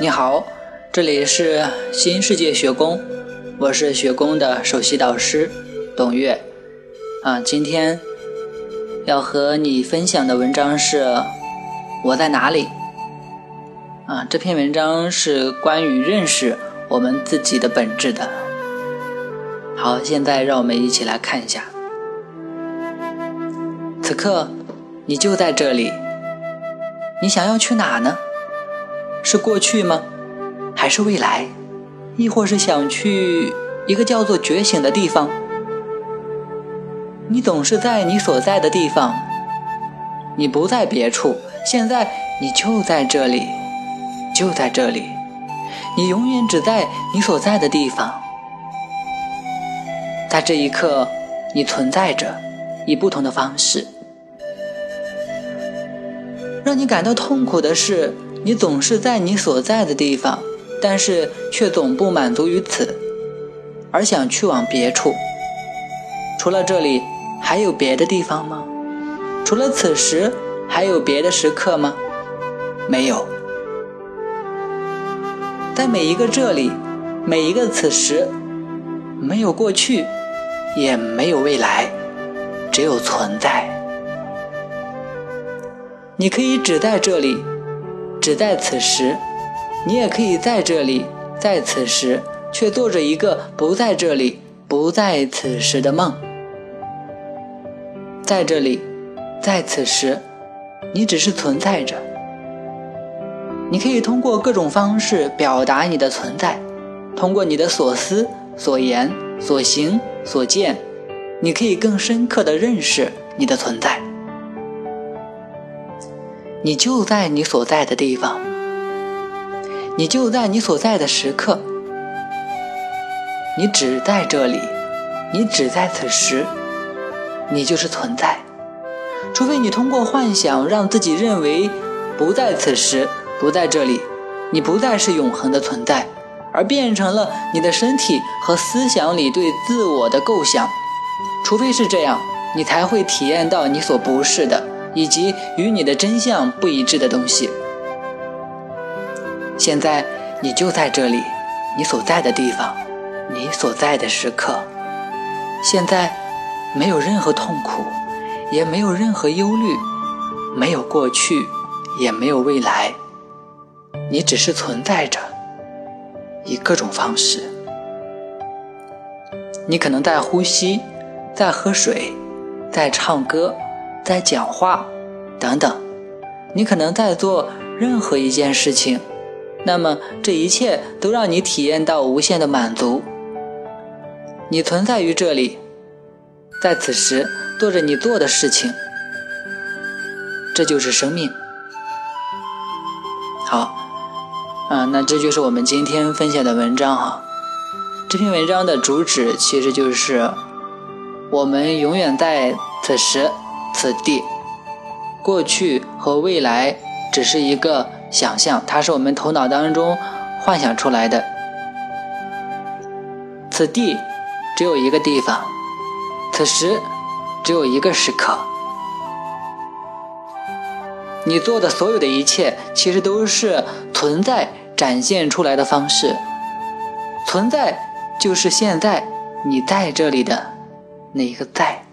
你好，这里是新世界学宫，我是学宫的首席导师董月。啊，今天要和你分享的文章是《我在哪里》。啊，这篇文章是关于认识我们自己的本质的。好，现在让我们一起来看一下，此刻你就在这里，你想要去哪呢？是过去吗？还是未来？亦或是想去一个叫做觉醒的地方？你总是在你所在的地方，你不在别处。现在你就在这里，就在这里，你永远只在你所在的地方。在这一刻，你存在着，以不同的方式。让你感到痛苦的是。你总是在你所在的地方，但是却总不满足于此，而想去往别处。除了这里，还有别的地方吗？除了此时，还有别的时刻吗？没有。在每一个这里，每一个此时，没有过去，也没有未来，只有存在。你可以只在这里。只在此时，你也可以在这里，在此时，却做着一个不在这里、不在此时的梦。在这里，在此时，你只是存在着。你可以通过各种方式表达你的存在，通过你的所思、所言、所行、所见，你可以更深刻地认识你的存在。你就在你所在的地方，你就在你所在的时刻，你只在这里，你只在此时，你就是存在。除非你通过幻想让自己认为不在此时，不在这里，你不再是永恒的存在，而变成了你的身体和思想里对自我的构想。除非是这样，你才会体验到你所不是的。以及与你的真相不一致的东西。现在你就在这里，你所在的地方，你所在的时刻。现在没有任何痛苦，也没有任何忧虑，没有过去，也没有未来。你只是存在着，以各种方式。你可能在呼吸，在喝水，在唱歌。在讲话，等等，你可能在做任何一件事情，那么这一切都让你体验到无限的满足。你存在于这里，在此时做着你做的事情，这就是生命。好，啊，那这就是我们今天分享的文章哈。这篇文章的主旨其实就是我们永远在此时。此地，过去和未来只是一个想象，它是我们头脑当中幻想出来的。此地只有一个地方，此时只有一个时刻。你做的所有的一切，其实都是存在展现出来的方式。存在就是现在你在这里的那一个在。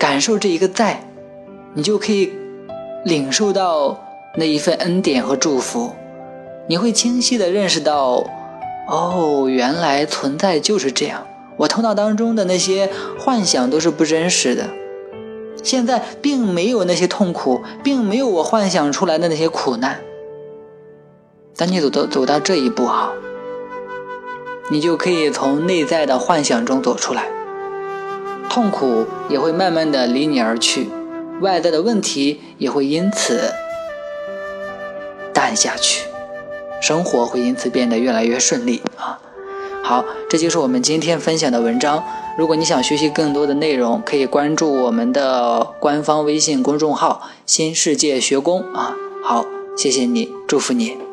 感受这一个在，你就可以领受到那一份恩典和祝福。你会清晰的认识到，哦，原来存在就是这样。我头脑当中的那些幻想都是不真实的。现在并没有那些痛苦，并没有我幻想出来的那些苦难。当你走到走到这一步啊，你就可以从内在的幻想中走出来。痛苦也会慢慢的离你而去，外在的问题也会因此淡下去，生活会因此变得越来越顺利啊！好，这就是我们今天分享的文章。如果你想学习更多的内容，可以关注我们的官方微信公众号“新世界学宫”啊！好，谢谢你，祝福你。